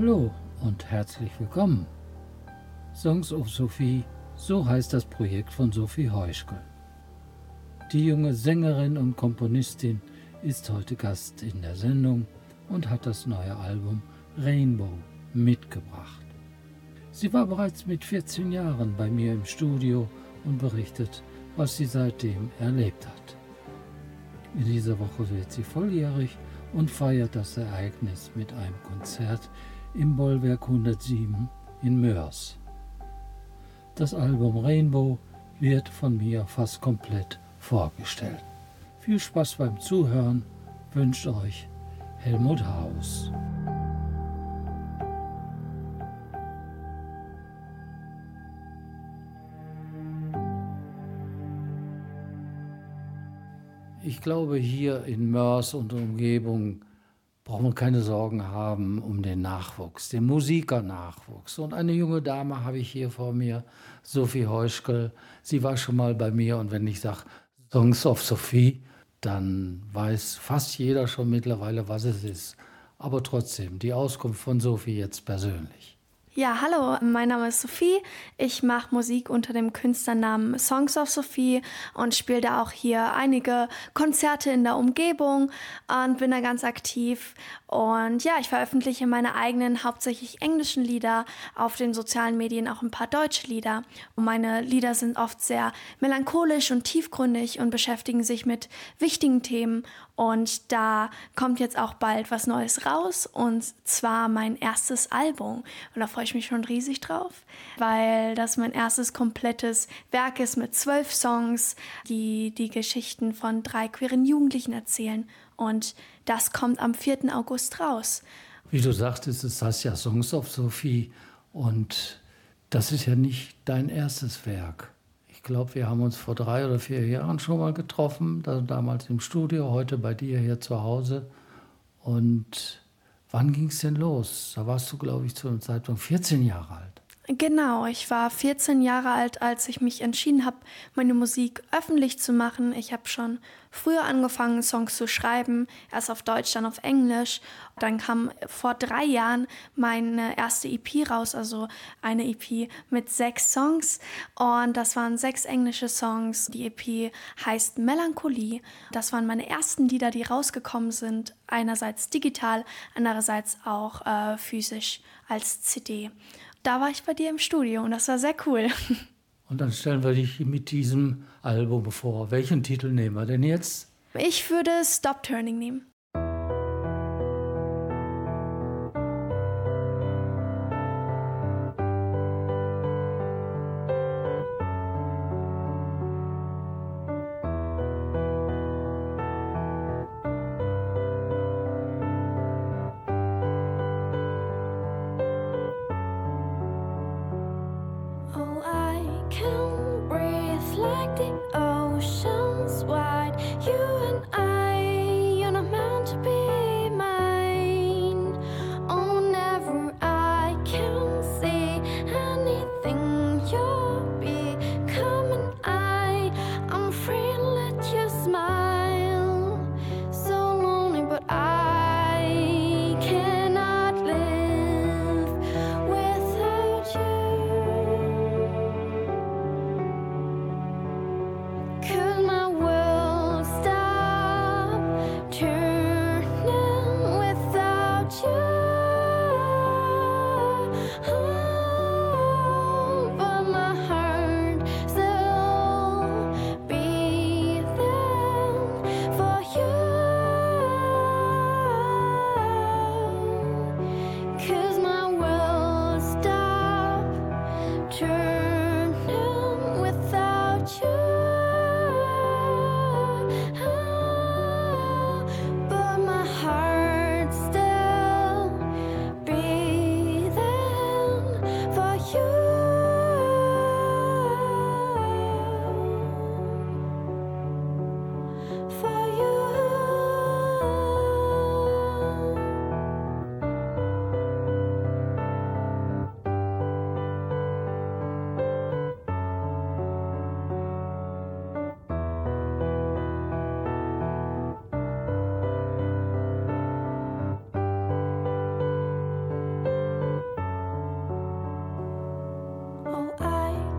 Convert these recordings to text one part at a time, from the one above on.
Hallo und herzlich willkommen. Songs of Sophie, so heißt das Projekt von Sophie Heuschkel. Die junge Sängerin und Komponistin ist heute Gast in der Sendung und hat das neue Album Rainbow mitgebracht. Sie war bereits mit 14 Jahren bei mir im Studio und berichtet, was sie seitdem erlebt hat. In dieser Woche wird sie volljährig und feiert das Ereignis mit einem Konzert im Bollwerk 107 in Mörs. Das Album Rainbow wird von mir fast komplett vorgestellt. Viel Spaß beim Zuhören wünscht euch Helmut Haus. Ich glaube, hier in Mörs und Umgebung brauchen wir keine Sorgen haben um den Nachwuchs, den Musikernachwuchs. Und eine junge Dame habe ich hier vor mir, Sophie Heuschkel. Sie war schon mal bei mir und wenn ich sage Songs of Sophie, dann weiß fast jeder schon mittlerweile, was es ist. Aber trotzdem, die Auskunft von Sophie jetzt persönlich. Ja, hallo, mein Name ist Sophie. Ich mache Musik unter dem Künstlernamen Songs of Sophie und spiele da auch hier einige Konzerte in der Umgebung und bin da ganz aktiv. Und ja, ich veröffentliche meine eigenen, hauptsächlich englischen Lieder, auf den sozialen Medien auch ein paar deutsche Lieder. Und meine Lieder sind oft sehr melancholisch und tiefgründig und beschäftigen sich mit wichtigen Themen. Und da kommt jetzt auch bald was Neues raus und zwar mein erstes Album. Und da freue ich mich schon riesig drauf, weil das mein erstes komplettes Werk ist mit zwölf Songs, die die Geschichten von drei queeren Jugendlichen erzählen. Und das kommt am 4. August raus. Wie du sagtest, ist das ja Songs of Sophie und das ist ja nicht dein erstes Werk. Ich glaube, wir haben uns vor drei oder vier Jahren schon mal getroffen, damals im Studio, heute bei dir hier zu Hause. Und wann ging es denn los? Da warst du, glaube ich, zu einem Zeitpunkt 14 Jahre alt. Genau, ich war 14 Jahre alt, als ich mich entschieden habe, meine Musik öffentlich zu machen. Ich habe schon früher angefangen, Songs zu schreiben, erst auf Deutsch, dann auf Englisch. Dann kam vor drei Jahren meine erste EP raus, also eine EP mit sechs Songs. Und das waren sechs englische Songs. Die EP heißt Melancholie. Das waren meine ersten Lieder, die rausgekommen sind. Einerseits digital, andererseits auch äh, physisch als CD da war ich bei dir im Studio und das war sehr cool. Und dann stellen wir dich mit diesem Album vor. Welchen Titel nehmen wir denn jetzt? Ich würde Stop Turning nehmen.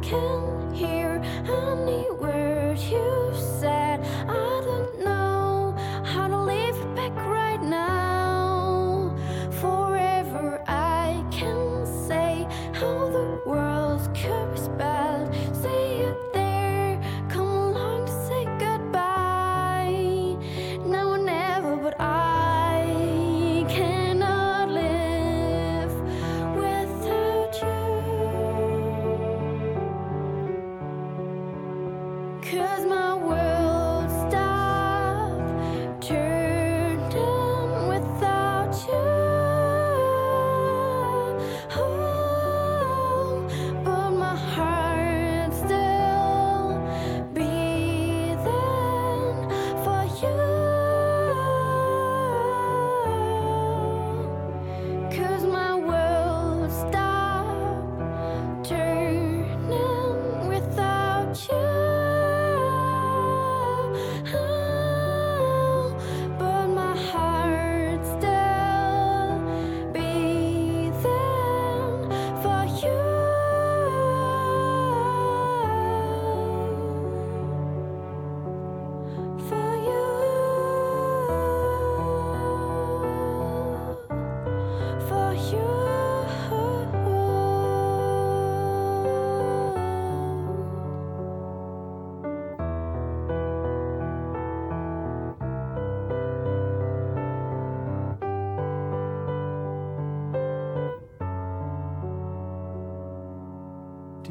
can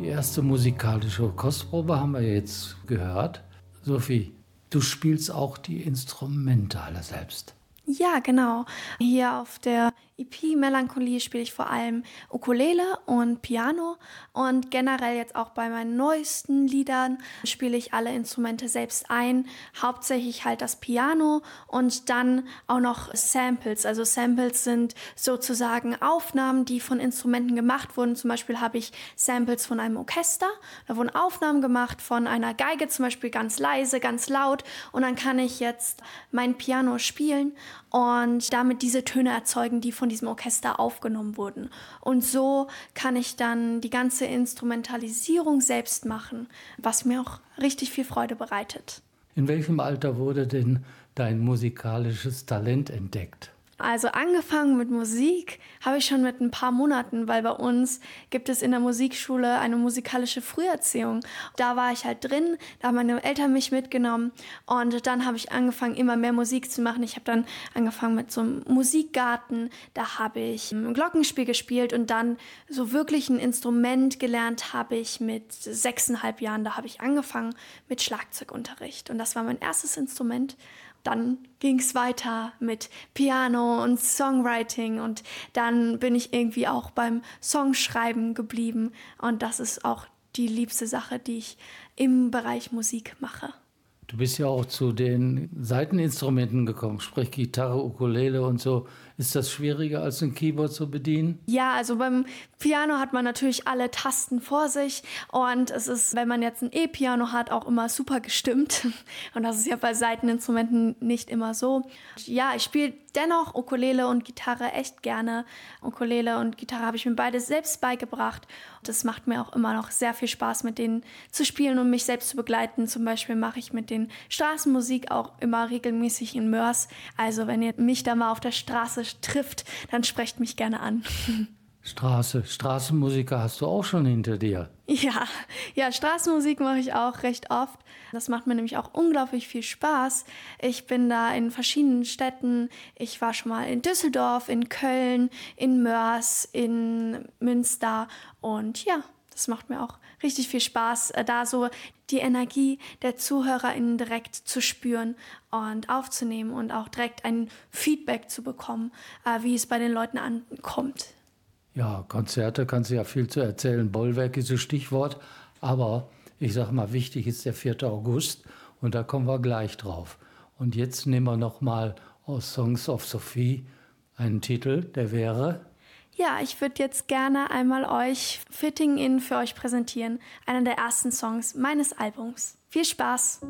erste musikalische Kostprobe haben wir jetzt gehört. Sophie, du spielst auch die Instrumente alle selbst. Ja, genau. Hier auf der EP Melancholie spiele ich vor allem Ukulele und Piano. Und generell jetzt auch bei meinen neuesten Liedern spiele ich alle Instrumente selbst ein, hauptsächlich halt das Piano und dann auch noch Samples. Also Samples sind sozusagen Aufnahmen, die von Instrumenten gemacht wurden. Zum Beispiel habe ich Samples von einem Orchester, da wurden Aufnahmen gemacht von einer Geige zum Beispiel ganz leise, ganz laut. Und dann kann ich jetzt mein Piano spielen und damit diese Töne erzeugen, die von diesem Orchester aufgenommen wurden. Und so kann ich dann die ganze Instrumentalisierung selbst machen, was mir auch richtig viel Freude bereitet. In welchem Alter wurde denn dein musikalisches Talent entdeckt? Also angefangen mit Musik habe ich schon mit ein paar Monaten, weil bei uns gibt es in der Musikschule eine musikalische Früherziehung. Da war ich halt drin, da haben meine Eltern mich mitgenommen und dann habe ich angefangen, immer mehr Musik zu machen. Ich habe dann angefangen mit so einem Musikgarten, da habe ich ein Glockenspiel gespielt und dann so wirklich ein Instrument gelernt habe ich mit sechseinhalb Jahren. Da habe ich angefangen mit Schlagzeugunterricht und das war mein erstes Instrument dann ging es weiter mit Piano und Songwriting und dann bin ich irgendwie auch beim Songschreiben geblieben und das ist auch die liebste Sache, die ich im Bereich Musik mache. Du bist ja auch zu den Seiteninstrumenten gekommen, sprich Gitarre, Ukulele und so. Ist das schwieriger als ein Keyboard zu bedienen? Ja, also beim Piano hat man natürlich alle Tasten vor sich und es ist, wenn man jetzt ein E-Piano hat, auch immer super gestimmt. Und das ist ja bei Seiteninstrumenten nicht immer so. Ja, ich spiele dennoch Ukulele und Gitarre echt gerne. Ukulele und Gitarre habe ich mir beide selbst beigebracht. Das macht mir auch immer noch sehr viel Spaß, mit denen zu spielen und mich selbst zu begleiten. Zum Beispiel mache ich mit den Straßenmusik auch immer regelmäßig in Mörs. Also wenn ihr mich da mal auf der Straße trifft, dann sprecht mich gerne an. Straße, Straßenmusiker hast du auch schon hinter dir. Ja, ja, Straßenmusik mache ich auch recht oft. Das macht mir nämlich auch unglaublich viel Spaß. Ich bin da in verschiedenen Städten. Ich war schon mal in Düsseldorf, in Köln, in Mörs, in Münster und ja, das macht mir auch richtig viel Spaß, äh, da so die Energie der ZuhörerInnen direkt zu spüren und aufzunehmen und auch direkt ein Feedback zu bekommen, äh, wie es bei den Leuten ankommt. Ja, Konzerte kannst du ja viel zu erzählen. Bollwerk ist ein Stichwort. Aber ich sage mal, wichtig ist der 4. August und da kommen wir gleich drauf. Und jetzt nehmen wir noch mal aus Songs of Sophie einen Titel, der wäre. Ja, ich würde jetzt gerne einmal euch Fitting In für euch präsentieren, einer der ersten Songs meines Albums. Viel Spaß!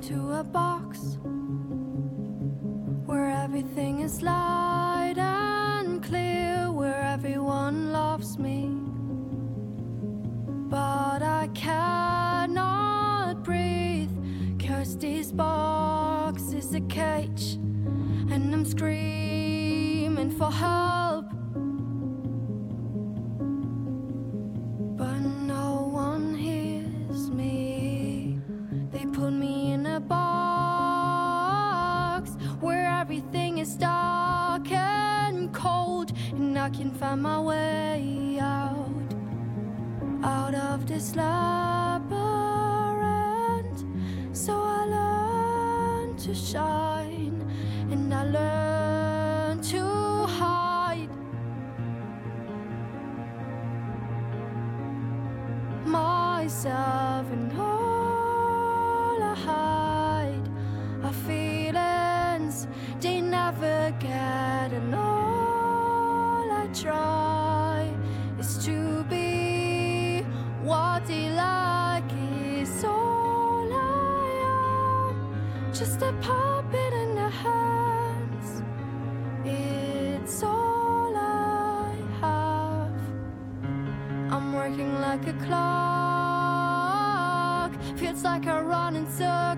clear where everyone loves me. But I cannot breathe. Cause this box is a cage, and I'm screaming for help. But no one hears me. They put me in a box where everything is dark and cold, and I can find my way this labyrinth. So I learned to shine and so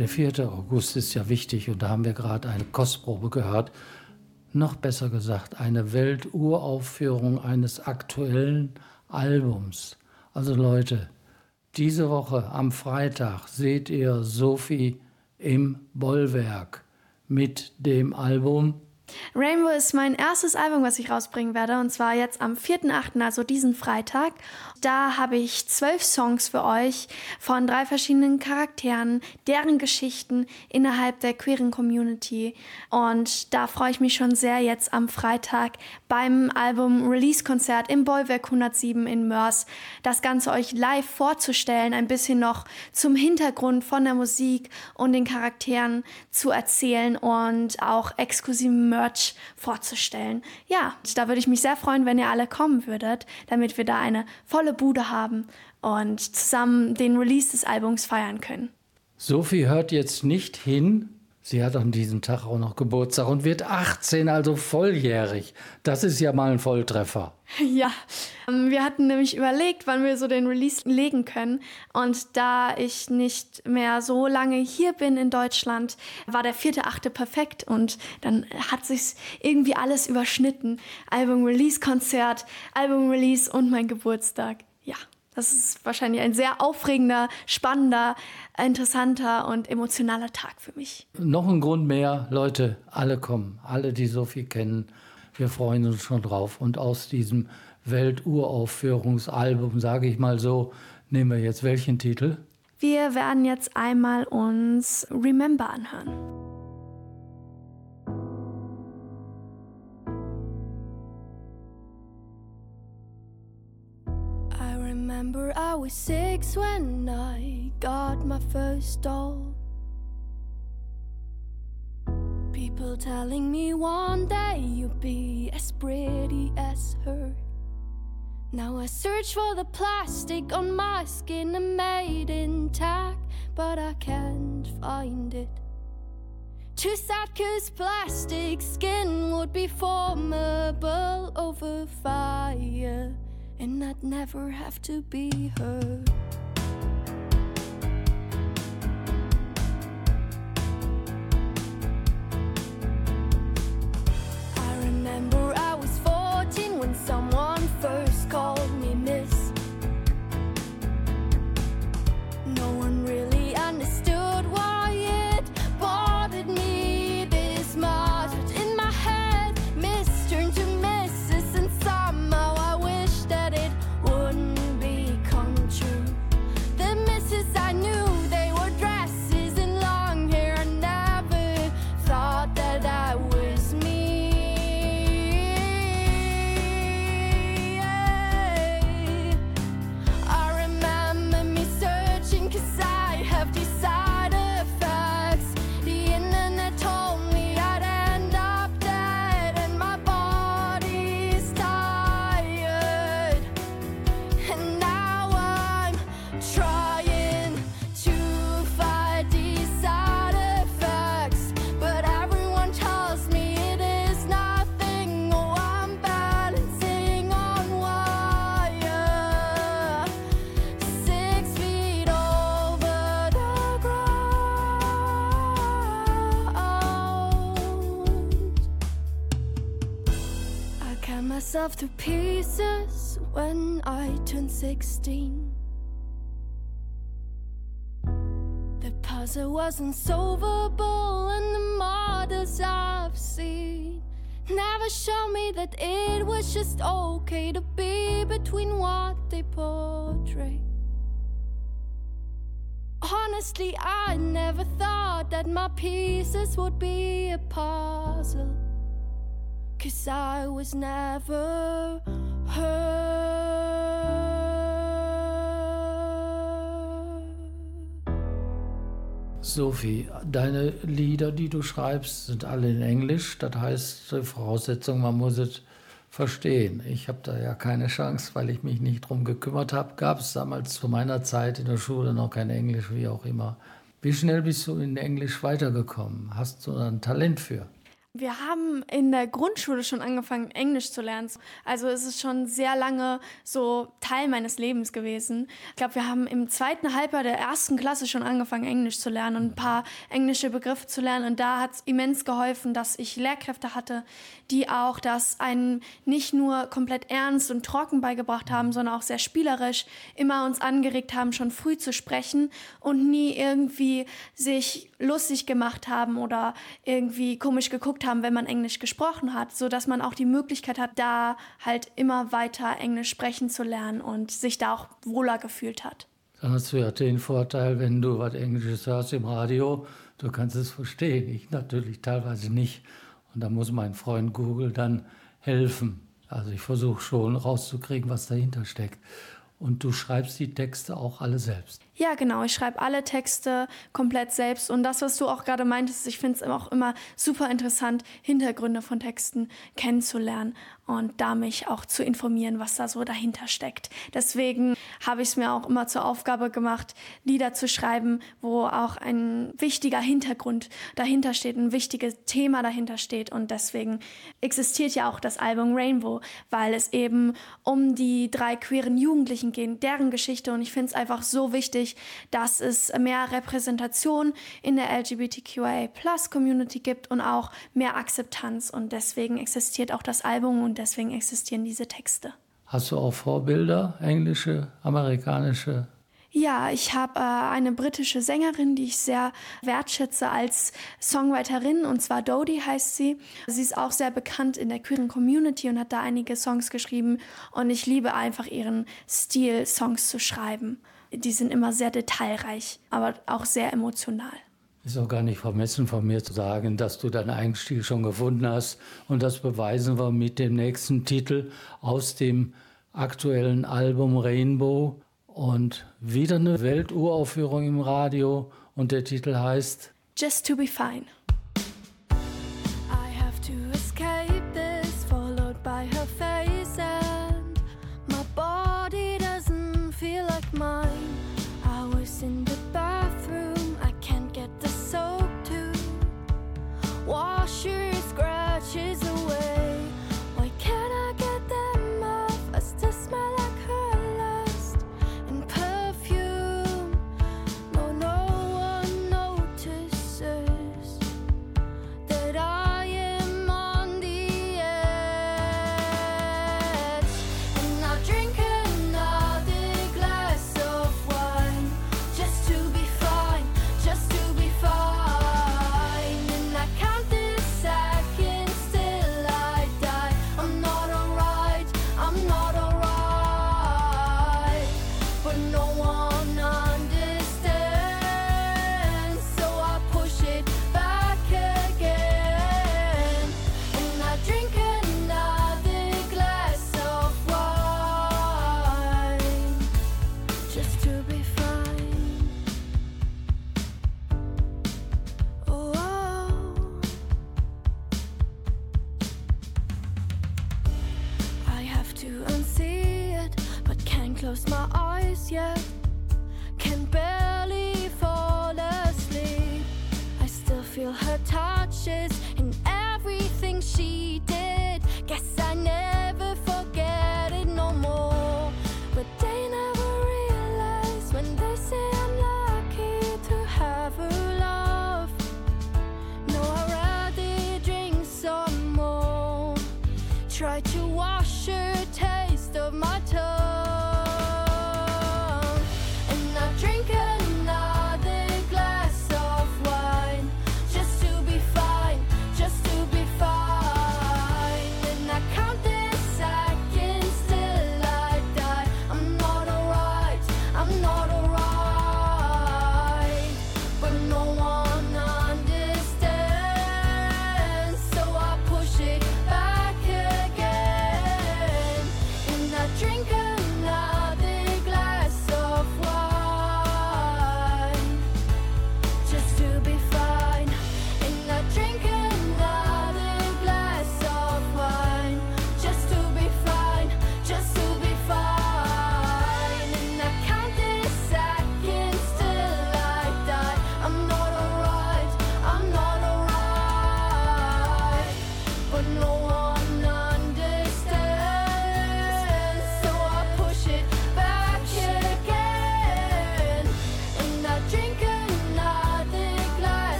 Der 4. August ist ja wichtig und da haben wir gerade eine Kostprobe gehört. Noch besser gesagt, eine Welturaufführung eines aktuellen Albums. Also Leute, diese Woche am Freitag seht ihr Sophie im Bollwerk mit dem Album Rainbow ist mein erstes Album, was ich rausbringen werde, und zwar jetzt am 4.8., also diesen Freitag. Da habe ich zwölf Songs für euch von drei verschiedenen Charakteren, deren Geschichten innerhalb der queeren Community. Und da freue ich mich schon sehr, jetzt am Freitag beim Album Release-Konzert im Bollwerk 107 in Mörs das Ganze euch live vorzustellen, ein bisschen noch zum Hintergrund von der Musik und den Charakteren zu erzählen und auch exklusive Merch vorzustellen. Ja, da würde ich mich sehr freuen, wenn ihr alle kommen würdet, damit wir da eine volle Bude haben und zusammen den Release des Albums feiern können. Sophie hört jetzt nicht hin. Sie hat an diesem Tag auch noch Geburtstag und wird 18, also volljährig. Das ist ja mal ein Volltreffer. Ja, ähm, wir hatten nämlich überlegt, wann wir so den Release legen können. Und da ich nicht mehr so lange hier bin in Deutschland, war der vierte, achte perfekt. Und dann hat sich irgendwie alles überschnitten. Album-Release-Konzert, Album-Release und mein Geburtstag. Das ist wahrscheinlich ein sehr aufregender, spannender, interessanter und emotionaler Tag für mich. Noch ein Grund mehr, Leute, alle kommen, alle, die Sophie kennen. Wir freuen uns schon drauf. Und aus diesem Welturaufführungsalbum, sage ich mal so, nehmen wir jetzt welchen Titel? Wir werden jetzt einmal uns Remember anhören. I was six when I got my first doll. People telling me one day you'll be as pretty as her. Now I search for the plastic on my skin and made intact, but I can't find it. Too sad cause plastic skin would be formable over fire, and I'd never have to be her. Myself to pieces when I turned 16. The puzzle wasn't solvable, and the models I've seen never showed me that it was just okay to be between what they portray. Honestly, I never thought that my pieces would be a puzzle. Cause I was never her. Sophie, deine Lieder, die du schreibst, sind alle in Englisch. Das heißt, die Voraussetzung, man muss es verstehen. Ich habe da ja keine Chance, weil ich mich nicht drum gekümmert habe. Gab es damals zu meiner Zeit in der Schule noch kein Englisch, wie auch immer. Wie schnell bist du in Englisch weitergekommen? Hast du da ein Talent für? Wir haben in der Grundschule schon angefangen, Englisch zu lernen. Also es ist schon sehr lange so Teil meines Lebens gewesen. Ich glaube, wir haben im zweiten Halbjahr der ersten Klasse schon angefangen, Englisch zu lernen und ein paar englische Begriffe zu lernen. Und da hat es immens geholfen, dass ich Lehrkräfte hatte, die auch das einen nicht nur komplett ernst und trocken beigebracht haben, sondern auch sehr spielerisch immer uns angeregt haben, schon früh zu sprechen und nie irgendwie sich lustig gemacht haben oder irgendwie komisch geguckt haben, wenn man Englisch gesprochen hat, so dass man auch die Möglichkeit hat, da halt immer weiter Englisch sprechen zu lernen und sich da auch wohler gefühlt hat. Dann hast du ja den Vorteil, wenn du was Englisches hörst im Radio, du kannst es verstehen. Ich natürlich teilweise nicht. Und da muss mein Freund Google dann helfen. Also ich versuche schon rauszukriegen, was dahinter steckt. Und du schreibst die Texte auch alle selbst. Ja, genau. Ich schreibe alle Texte komplett selbst. Und das, was du auch gerade meintest, ich finde es auch immer super interessant, Hintergründe von Texten kennenzulernen und da mich auch zu informieren, was da so dahinter steckt. Deswegen habe ich es mir auch immer zur Aufgabe gemacht, Lieder zu schreiben, wo auch ein wichtiger Hintergrund dahinter steht, ein wichtiges Thema dahinter steht. Und deswegen existiert ja auch das Album Rainbow, weil es eben um die drei queeren Jugendlichen geht, deren Geschichte. Und ich finde es einfach so wichtig, wichtig, dass es mehr Repräsentation in der LGBTQIA-Plus-Community gibt und auch mehr Akzeptanz. Und deswegen existiert auch das Album und deswegen existieren diese Texte. Hast du auch Vorbilder, englische, amerikanische? Ja, ich habe äh, eine britische Sängerin, die ich sehr wertschätze als Songwriterin, und zwar Dodie heißt sie. Sie ist auch sehr bekannt in der queeren Community und hat da einige Songs geschrieben. Und ich liebe einfach ihren Stil, Songs zu schreiben die sind immer sehr detailreich, aber auch sehr emotional. Ist auch gar nicht vermessen von mir zu sagen, dass du deinen Eigenstil schon gefunden hast. Und das beweisen wir mit dem nächsten Titel aus dem aktuellen Album Rainbow. Und wieder eine Welturaufführung im Radio und der Titel heißt Just to be fine.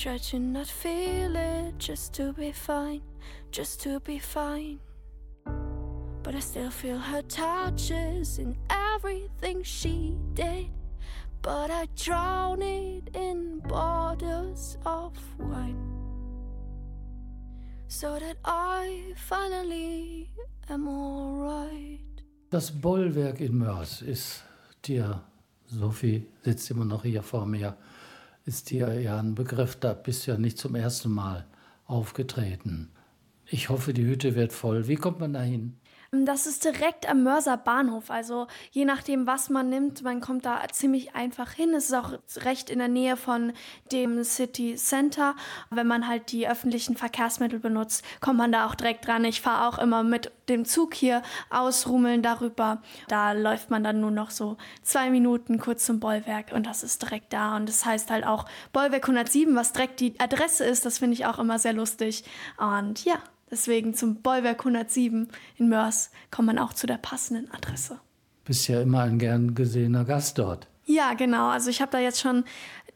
Try to not feel it just to be fine, just to be fine. But I still feel her touches in everything she did. But I drown it in borders of wine. So that I finally am alright. Das Bollwerk in Mörs ist dir, Sophie sitzt immer noch hier vor mir, ist dir ja ein Begriff, da bist du ja nicht zum ersten Mal aufgetreten. Ich hoffe, die Hütte wird voll. Wie kommt man da hin? Das ist direkt am Mörser Bahnhof. Also je nachdem, was man nimmt, man kommt da ziemlich einfach hin. Es ist auch recht in der Nähe von dem City Center. Wenn man halt die öffentlichen Verkehrsmittel benutzt, kommt man da auch direkt dran. Ich fahre auch immer mit dem Zug hier aus Rummeln darüber. Da läuft man dann nur noch so zwei Minuten kurz zum Bollwerk und das ist direkt da. Und das heißt halt auch Bollwerk 107, was direkt die Adresse ist. Das finde ich auch immer sehr lustig. Und ja. Deswegen zum Bollwerk 107 in Mörs kommt man auch zu der passenden Adresse. Bist ja immer ein gern gesehener Gast dort. Ja, genau. Also ich habe da jetzt schon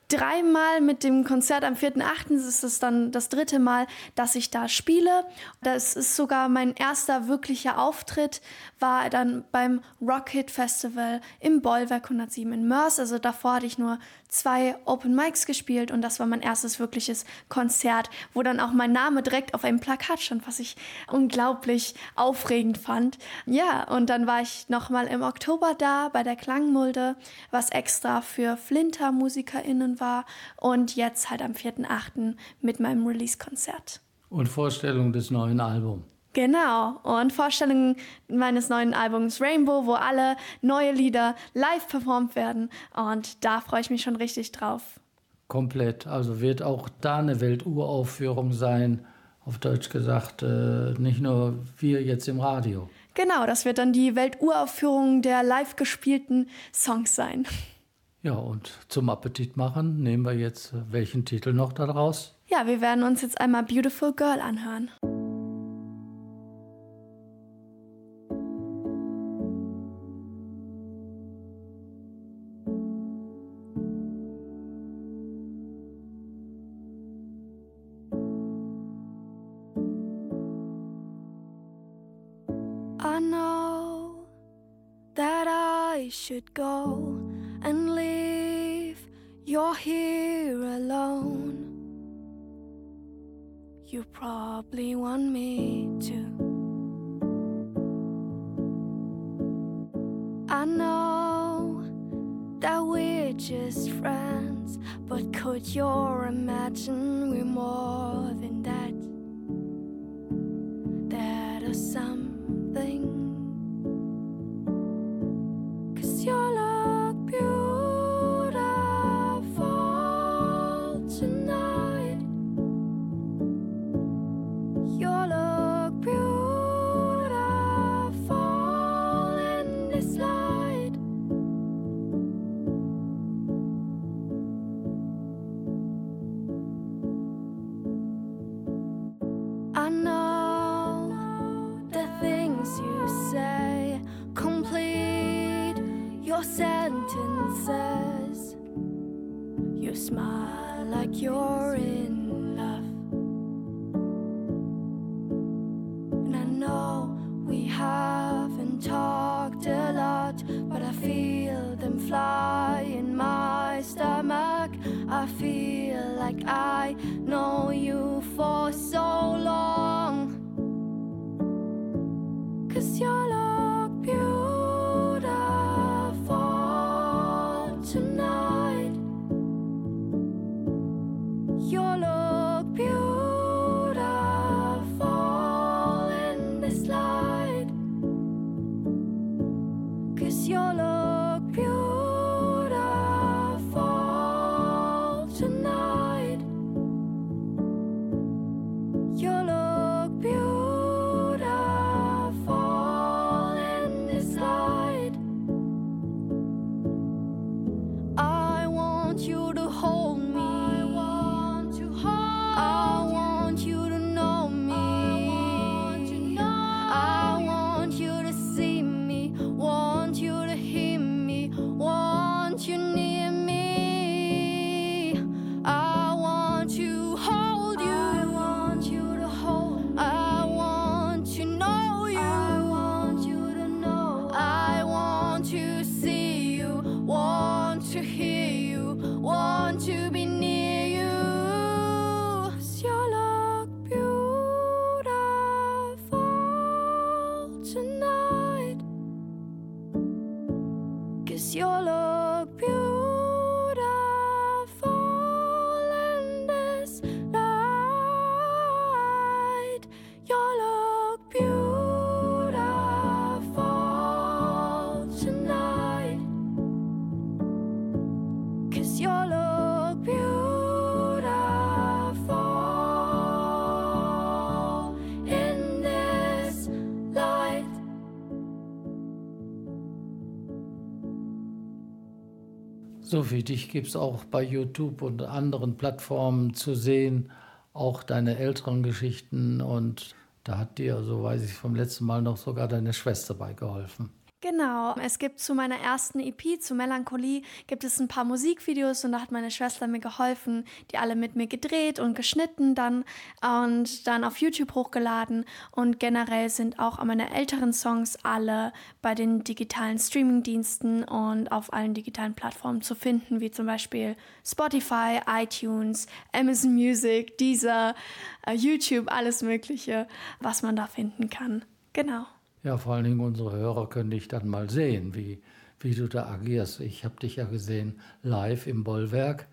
dreimal mit dem Konzert am 4.8. ist es dann das dritte Mal, dass ich da spiele. Das ist sogar mein erster wirklicher Auftritt, war dann beim Rocket Festival im Bollwerk 107 in Mörs. Also davor hatte ich nur zwei Open Mics gespielt und das war mein erstes wirkliches Konzert, wo dann auch mein Name direkt auf einem Plakat stand, was ich unglaublich aufregend fand. Ja, und dann war ich nochmal im Oktober da bei der Klangmulde, was extra für Flinter-MusikerInnen war und jetzt halt am 4.8. mit meinem Release-Konzert. Und Vorstellung des neuen Albums. Genau, und Vorstellungen meines neuen Albums Rainbow, wo alle neue Lieder live performt werden. Und da freue ich mich schon richtig drauf. Komplett. Also wird auch da eine Welturaufführung sein. Auf Deutsch gesagt, äh, nicht nur wir jetzt im Radio. Genau, das wird dann die Welturaufführung der live gespielten Songs sein. Ja, und zum Appetit machen nehmen wir jetzt äh, welchen Titel noch daraus? Ja, wir werden uns jetzt einmal Beautiful Girl anhören. I should go and leave you're here alone. You probably want me to. I know that we're just friends, but could you imagine we're more than You smile like you're in love. And I know we haven't talked a lot, but I feel them fly in my stomach. I feel like I Sophie, dich gibt es auch bei YouTube und anderen Plattformen zu sehen, auch deine älteren Geschichten und da hat dir, so weiß ich vom letzten Mal noch, sogar deine Schwester beigeholfen. Genau, es gibt zu meiner ersten EP, zu Melancholie, gibt es ein paar Musikvideos und da hat meine Schwester mir geholfen, die alle mit mir gedreht und geschnitten dann und dann auf YouTube hochgeladen und generell sind auch meine älteren Songs alle bei den digitalen Streamingdiensten und auf allen digitalen Plattformen zu finden, wie zum Beispiel Spotify, iTunes, Amazon Music, Deezer, äh, YouTube, alles Mögliche, was man da finden kann. Genau. Ja, vor allen Dingen unsere Hörer können dich dann mal sehen, wie, wie du da agierst. Ich habe dich ja gesehen live im Bollwerk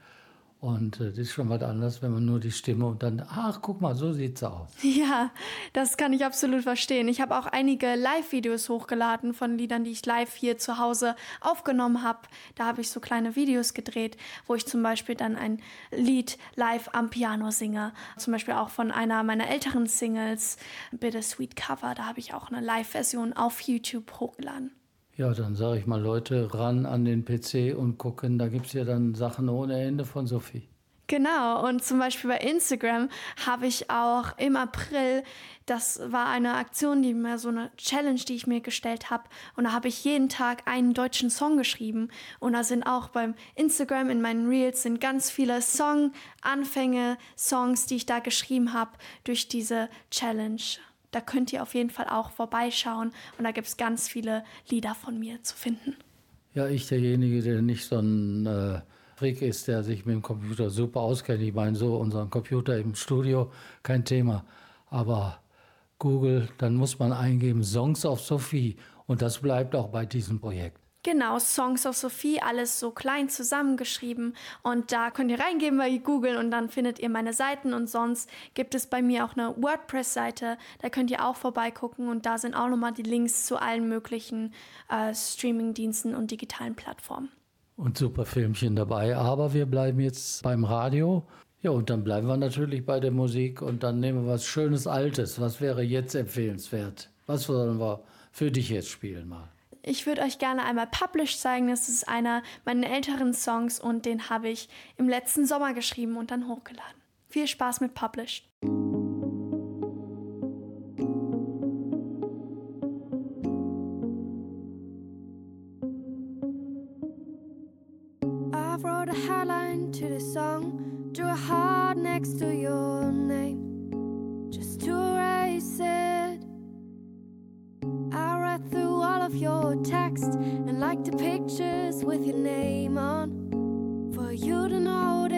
und äh, das ist schon was anderes, wenn man nur die Stimme und dann, ach, guck mal, so sieht's aus. Ja, das kann ich absolut verstehen. Ich habe auch einige Live-Videos hochgeladen von Liedern, die ich live hier zu Hause aufgenommen habe. Da habe ich so kleine Videos gedreht, wo ich zum Beispiel dann ein Lied live am Piano singe. Zum Beispiel auch von einer meiner älteren Singles, Bittersweet Cover. Da habe ich auch eine Live-Version auf YouTube hochgeladen. Ja, dann sage ich mal, Leute, ran an den PC und gucken. Da gibt es ja dann Sachen ohne Ende von Sophie. Genau, und zum Beispiel bei Instagram habe ich auch im April, das war eine Aktion, die mir so eine Challenge, die ich mir gestellt habe. Und da habe ich jeden Tag einen deutschen Song geschrieben. Und da sind auch beim Instagram in meinen Reels sind ganz viele Song-Anfänge, Songs, die ich da geschrieben habe durch diese Challenge. Da könnt ihr auf jeden Fall auch vorbeischauen und da gibt es ganz viele Lieder von mir zu finden. Ja, ich derjenige, der nicht so ein äh, Freak ist, der sich mit dem Computer super auskennt. Ich meine, so unseren Computer im Studio, kein Thema. Aber Google, dann muss man eingeben Songs of Sophie und das bleibt auch bei diesem Projekt. Genau, Songs of Sophie, alles so klein zusammengeschrieben. Und da könnt ihr reingehen bei Google und dann findet ihr meine Seiten. Und sonst gibt es bei mir auch eine WordPress-Seite. Da könnt ihr auch vorbeigucken. Und da sind auch nochmal die Links zu allen möglichen äh, Streaming-Diensten und digitalen Plattformen. Und super Filmchen dabei. Aber wir bleiben jetzt beim Radio. Ja, und dann bleiben wir natürlich bei der Musik und dann nehmen wir was Schönes Altes. Was wäre jetzt empfehlenswert? Was sollen wir für dich jetzt spielen mal? Ich würde euch gerne einmal Publish zeigen. Das ist einer meiner älteren Songs und den habe ich im letzten Sommer geschrieben und dann hochgeladen. Viel Spaß mit Publish. I wrote a headline to the song, drew a heart next to your name, just to erase it. Of your text and like the pictures with your name on for you to notice.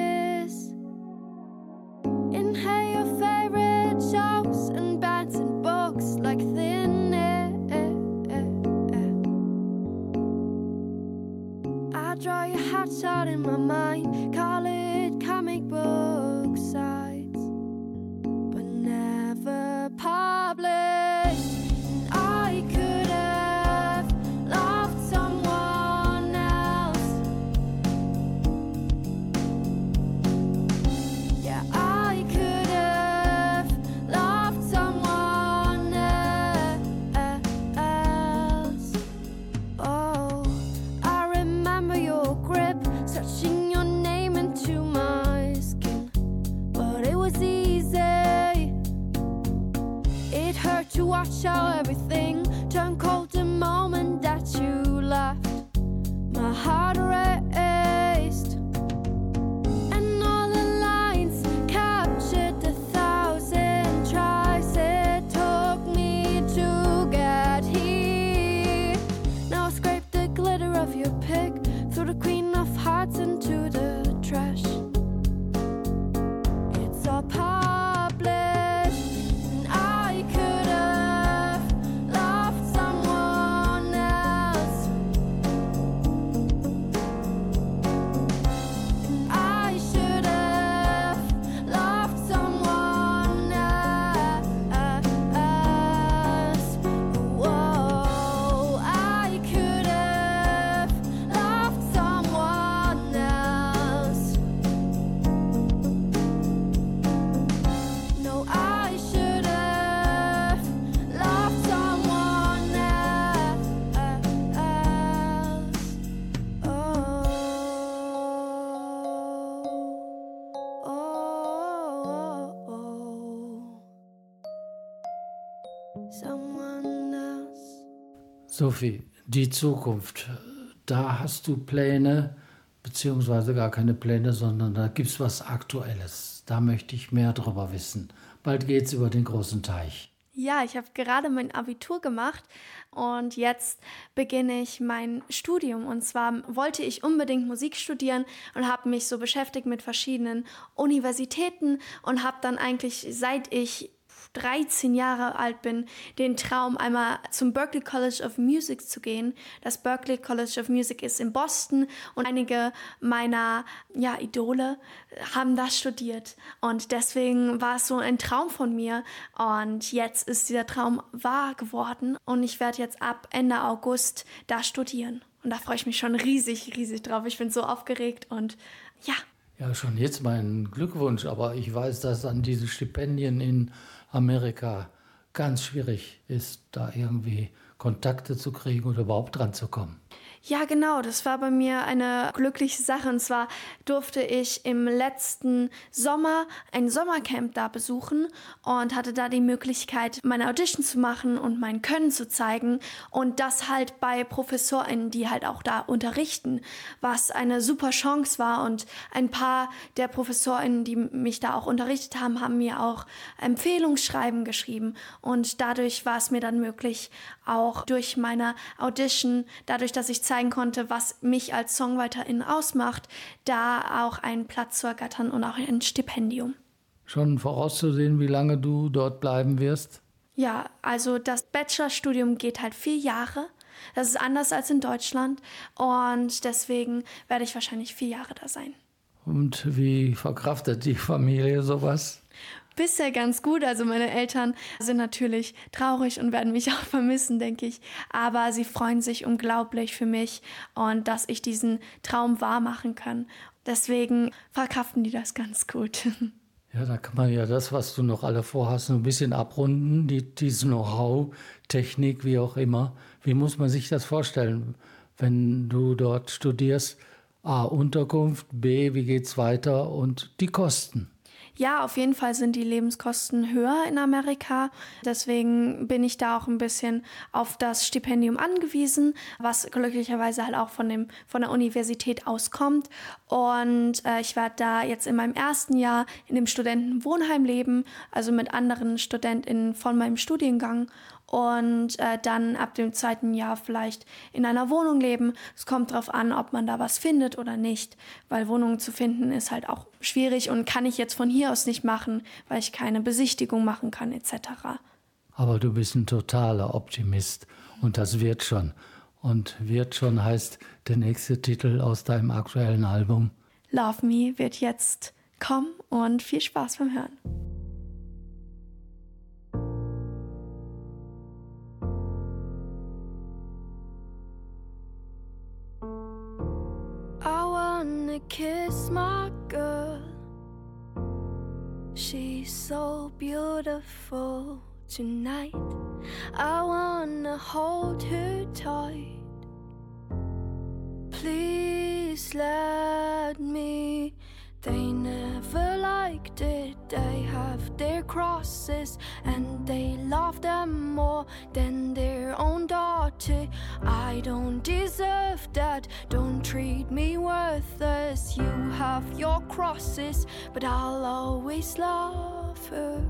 Sophie, Die Zukunft, da hast du Pläne, beziehungsweise gar keine Pläne, sondern da gibt es was Aktuelles. Da möchte ich mehr drüber wissen. Bald geht es über den großen Teich. Ja, ich habe gerade mein Abitur gemacht und jetzt beginne ich mein Studium. Und zwar wollte ich unbedingt Musik studieren und habe mich so beschäftigt mit verschiedenen Universitäten und habe dann eigentlich, seit ich 13 Jahre alt bin, den Traum, einmal zum Berklee College of Music zu gehen. Das Berklee College of Music ist in Boston und einige meiner ja, Idole haben das studiert. Und deswegen war es so ein Traum von mir. Und jetzt ist dieser Traum wahr geworden und ich werde jetzt ab Ende August da studieren. Und da freue ich mich schon riesig, riesig drauf. Ich bin so aufgeregt und ja. Ja, schon jetzt mein Glückwunsch, aber ich weiß, dass an diese Stipendien in Amerika ganz schwierig ist, da irgendwie Kontakte zu kriegen oder überhaupt dran zu kommen. Ja, genau. Das war bei mir eine glückliche Sache. Und zwar durfte ich im letzten Sommer ein Sommercamp da besuchen und hatte da die Möglichkeit, meine Audition zu machen und mein Können zu zeigen. Und das halt bei ProfessorInnen, die halt auch da unterrichten, was eine super Chance war. Und ein paar der ProfessorInnen, die mich da auch unterrichtet haben, haben mir auch Empfehlungsschreiben geschrieben. Und dadurch war es mir dann möglich, auch durch meine Audition, dadurch, dass ich zeigen konnte, was mich als Songwriterin ausmacht, da auch einen Platz zu ergattern und auch ein Stipendium. Schon vorauszusehen, wie lange du dort bleiben wirst? Ja, also das Bachelorstudium geht halt vier Jahre. Das ist anders als in Deutschland und deswegen werde ich wahrscheinlich vier Jahre da sein. Und wie verkraftet die Familie sowas? Bisher ganz gut. Also meine Eltern sind natürlich traurig und werden mich auch vermissen, denke ich. Aber sie freuen sich unglaublich für mich und dass ich diesen Traum wahr machen kann. Deswegen verkraften die das ganz gut. Ja, da kann man ja das, was du noch alle vorhast, ein bisschen abrunden, die, dieses Know-how, Technik, wie auch immer. Wie muss man sich das vorstellen, wenn du dort studierst? A, Unterkunft, B, wie geht's weiter und die Kosten. Ja, auf jeden Fall sind die Lebenskosten höher in Amerika. Deswegen bin ich da auch ein bisschen auf das Stipendium angewiesen, was glücklicherweise halt auch von, dem, von der Universität auskommt. Und äh, ich werde da jetzt in meinem ersten Jahr in dem Studentenwohnheim leben, also mit anderen StudentInnen von meinem Studiengang und äh, dann ab dem zweiten Jahr vielleicht in einer Wohnung leben. Es kommt darauf an, ob man da was findet oder nicht, weil Wohnungen zu finden ist halt auch schwierig und kann ich jetzt von hier aus nicht machen, weil ich keine Besichtigung machen kann etc. Aber du bist ein totaler Optimist und das wird schon. Und wird schon heißt der nächste Titel aus deinem aktuellen Album. Love Me wird jetzt kommen und viel Spaß beim Hören. Kiss my girl. She's so beautiful tonight. I wanna hold her tight. Please let me they never liked it. They have their crosses and they love them more than their own daughter. I don't deserve that. Don't treat me worthless. You have your crosses, but I'll always love her.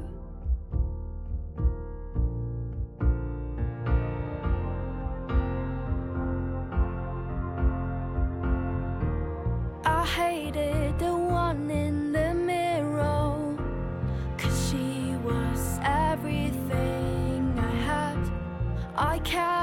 I kept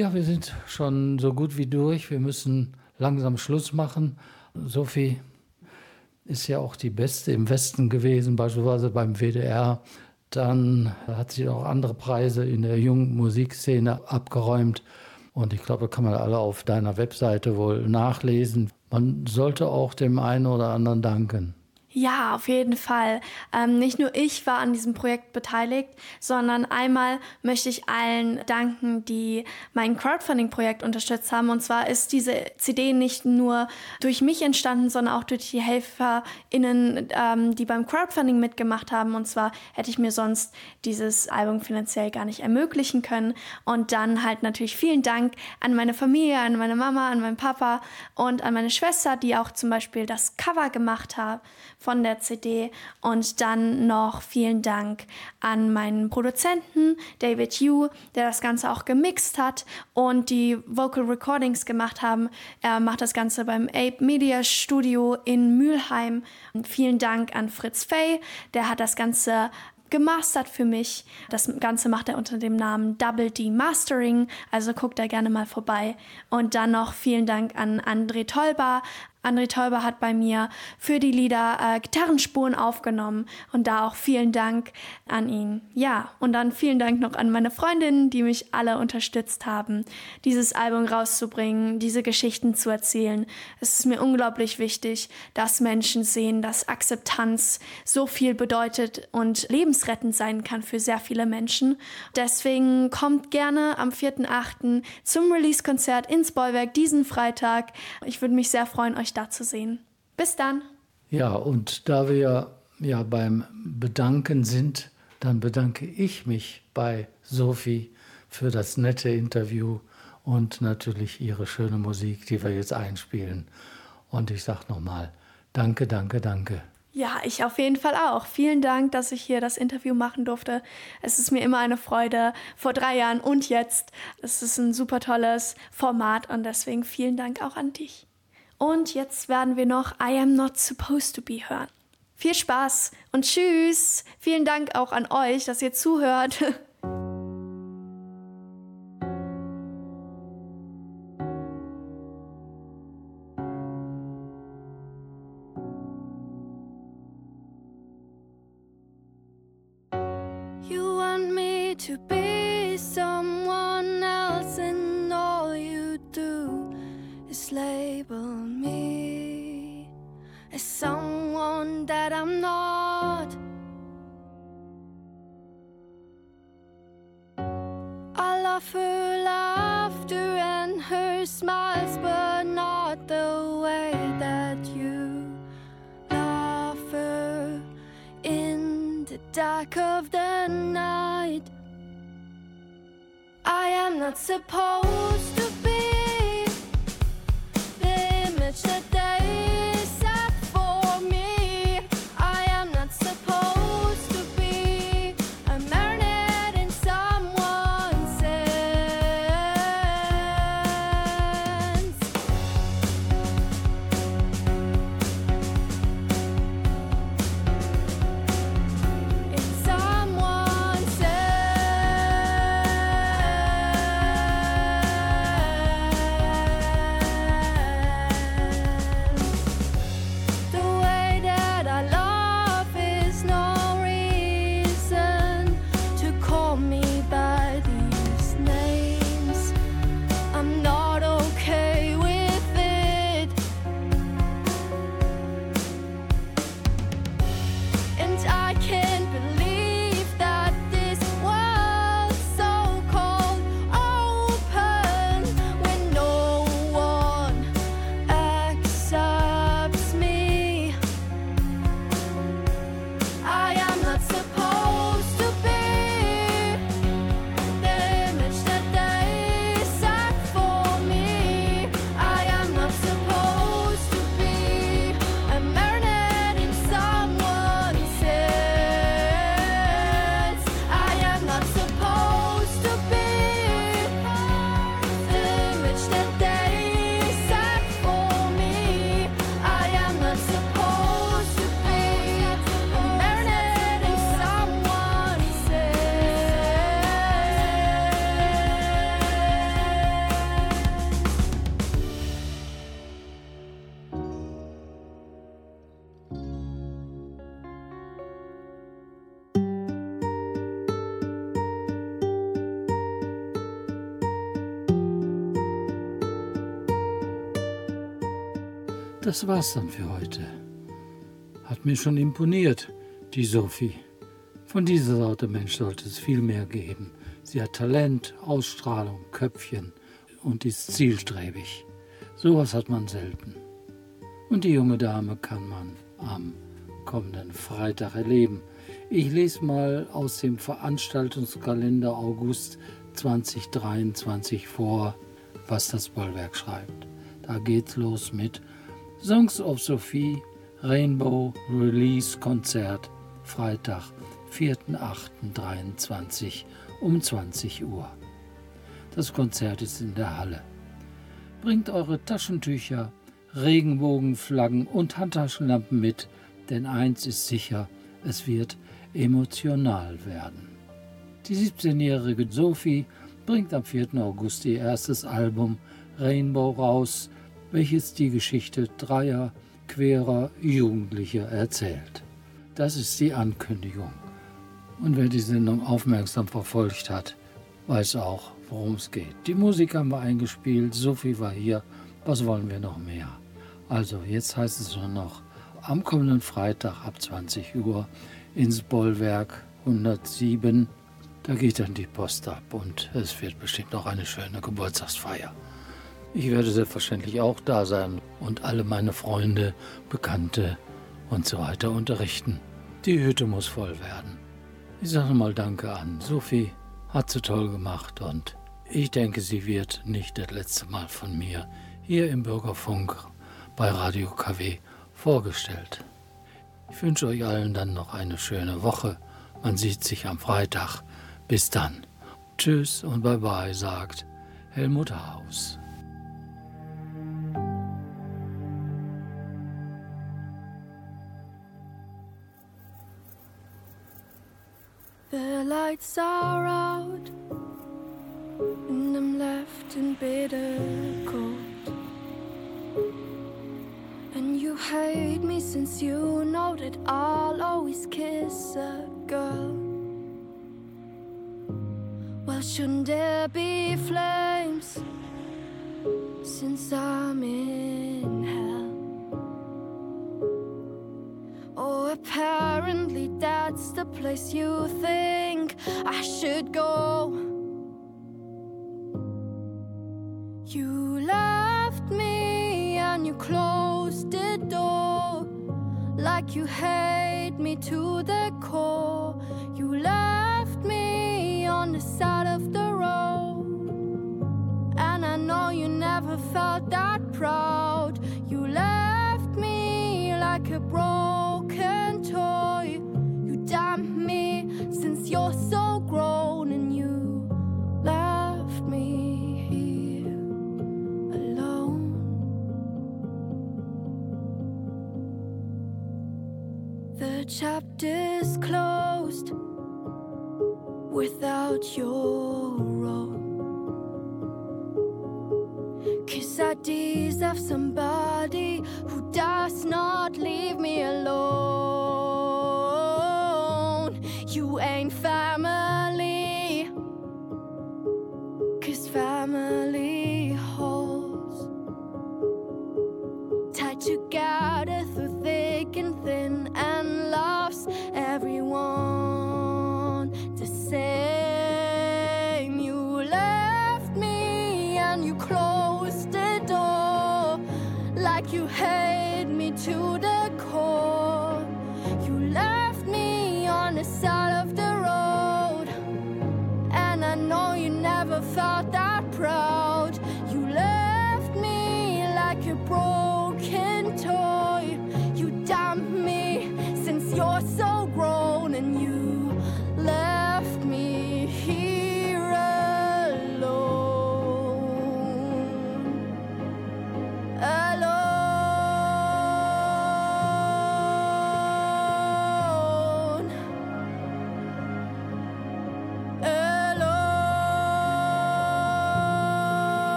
Ja, wir sind schon so gut wie durch. Wir müssen langsam Schluss machen. Sophie ist ja auch die Beste im Westen gewesen, beispielsweise beim WDR. Dann hat sie auch andere Preise in der jungen Musikszene abgeräumt. Und ich glaube, kann man alle auf deiner Webseite wohl nachlesen. Man sollte auch dem einen oder anderen danken. Ja, auf jeden Fall. Ähm, nicht nur ich war an diesem Projekt beteiligt, sondern einmal möchte ich allen danken, die mein Crowdfunding-Projekt unterstützt haben. Und zwar ist diese CD nicht nur durch mich entstanden, sondern auch durch die HelferInnen, ähm, die beim Crowdfunding mitgemacht haben. Und zwar hätte ich mir sonst dieses Album finanziell gar nicht ermöglichen können. Und dann halt natürlich vielen Dank an meine Familie, an meine Mama, an meinen Papa und an meine Schwester, die auch zum Beispiel das Cover gemacht haben von der CD. Und dann noch vielen Dank an meinen Produzenten David Yu, der das Ganze auch gemixt hat und die Vocal Recordings gemacht haben. Er macht das Ganze beim Ape Media Studio in Mülheim. Und vielen Dank an Fritz Fay, der hat das Ganze gemastert für mich. Das Ganze macht er unter dem Namen Double D Mastering, also guckt da gerne mal vorbei. Und dann noch vielen Dank an André Tolba, André Teuber hat bei mir für die Lieder äh, Gitarrenspuren aufgenommen und da auch vielen Dank an ihn. Ja, und dann vielen Dank noch an meine Freundinnen, die mich alle unterstützt haben, dieses Album rauszubringen, diese Geschichten zu erzählen. Es ist mir unglaublich wichtig, dass Menschen sehen, dass Akzeptanz so viel bedeutet und lebensrettend sein kann für sehr viele Menschen. Deswegen kommt gerne am 4.8. zum Release-Konzert ins Bollwerk diesen Freitag. Ich würde mich sehr freuen, euch euch da zu sehen. Bis dann. Ja, und da wir ja beim Bedanken sind, dann bedanke ich mich bei Sophie für das nette Interview und natürlich ihre schöne Musik, die wir jetzt einspielen. Und ich sage nochmal, danke, danke, danke. Ja, ich auf jeden Fall auch. Vielen Dank, dass ich hier das Interview machen durfte. Es ist mir immer eine Freude, vor drei Jahren und jetzt. Es ist ein super tolles Format und deswegen vielen Dank auch an dich. Und jetzt werden wir noch I Am Not Supposed to Be hören. Viel Spaß und tschüss. Vielen Dank auch an euch, dass ihr zuhört. Das war's dann für heute. Hat mir schon imponiert, die Sophie. Von dieser Sorte Mensch sollte es viel mehr geben. Sie hat Talent, Ausstrahlung, Köpfchen und ist zielstrebig. Sowas hat man selten. Und die junge Dame kann man am kommenden Freitag erleben. Ich lese mal aus dem Veranstaltungskalender August 2023 vor, was das Bollwerk schreibt. Da geht's los mit Songs of Sophie Rainbow Release Konzert Freitag, 4.8.23 um 20 Uhr. Das Konzert ist in der Halle. Bringt eure Taschentücher, Regenbogenflaggen und Handtaschenlampen mit, denn eins ist sicher, es wird emotional werden. Die 17-jährige Sophie bringt am 4. August ihr erstes Album Rainbow raus, welches die Geschichte dreier querer Jugendlicher erzählt. Das ist die Ankündigung. Und wer die Sendung aufmerksam verfolgt hat, weiß auch, worum es geht. Die Musik haben wir eingespielt, Sophie war hier. Was wollen wir noch mehr? Also, jetzt heißt es nur noch am kommenden Freitag ab 20 Uhr ins Bollwerk 107. Da geht dann die Post ab und es wird bestimmt noch eine schöne Geburtstagsfeier. Ich werde selbstverständlich auch da sein und alle meine Freunde, Bekannte und so weiter unterrichten. Die Hütte muss voll werden. Ich sage mal Danke an Sophie, hat sie toll gemacht und ich denke, sie wird nicht das letzte Mal von mir hier im Bürgerfunk bei Radio KW vorgestellt. Ich wünsche euch allen dann noch eine schöne Woche. Man sieht sich am Freitag. Bis dann. Tschüss und bye bye, sagt Helmut Haus. The lights are out, and I'm left in bitter cold. And you hate me since you know that I'll always kiss a girl. Well, shouldn't there be flames since I'm in that's the place you think I should go. You left me and you closed the door like you hate me to the core. You left me on the side of the road, and I know you never felt that proud. You're so grown, and you left me here alone. The chapter's closed without your role. Cause I deserve somebody who does not leave me alone.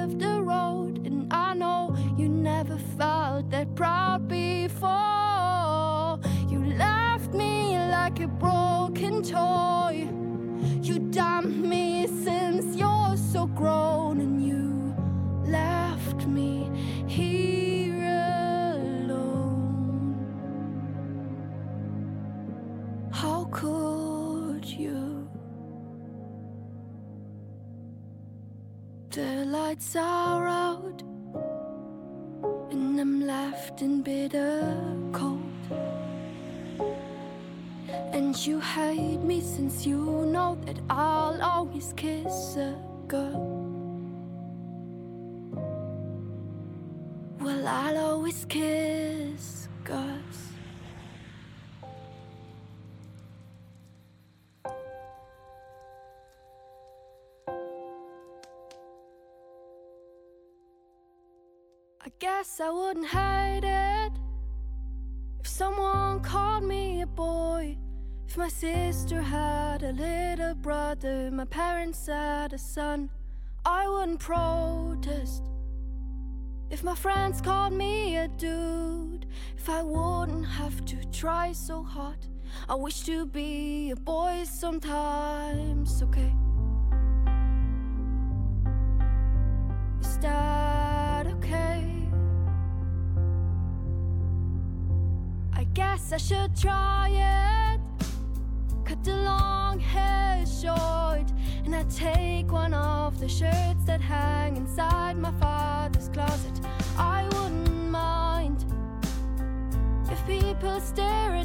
Of the road, and I know you never felt that proud before. You left me like a broken toy. Lights are out, and I'm left in bitter cold. And you hate me since you know that I'll always kiss a girl. Well, I'll always kiss girls. Guess I wouldn't hide it if someone called me a boy. If my sister had a little brother, my parents had a son, I wouldn't protest. If my friends called me a dude, if I wouldn't have to try so hard, I wish to be a boy sometimes, okay? Is that guess I should try it. Cut the long hair short, and I take one of the shirts that hang inside my father's closet. I wouldn't mind if people stare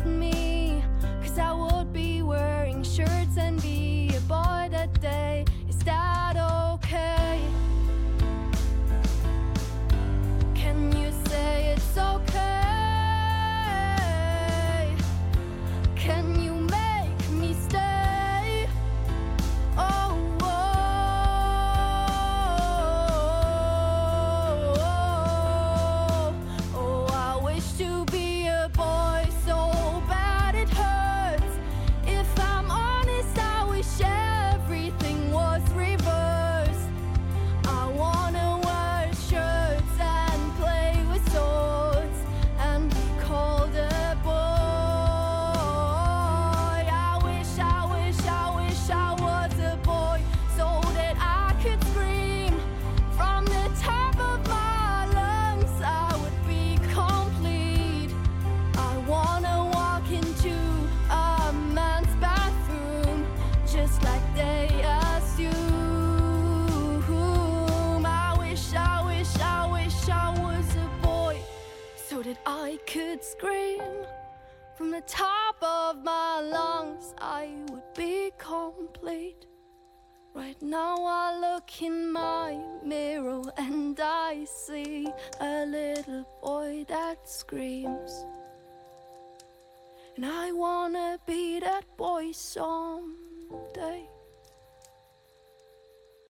could scream from the top of my lungs. I would be complete. Right now, I look in my mirror and I see a little boy that screams. And I wanna be that boy someday.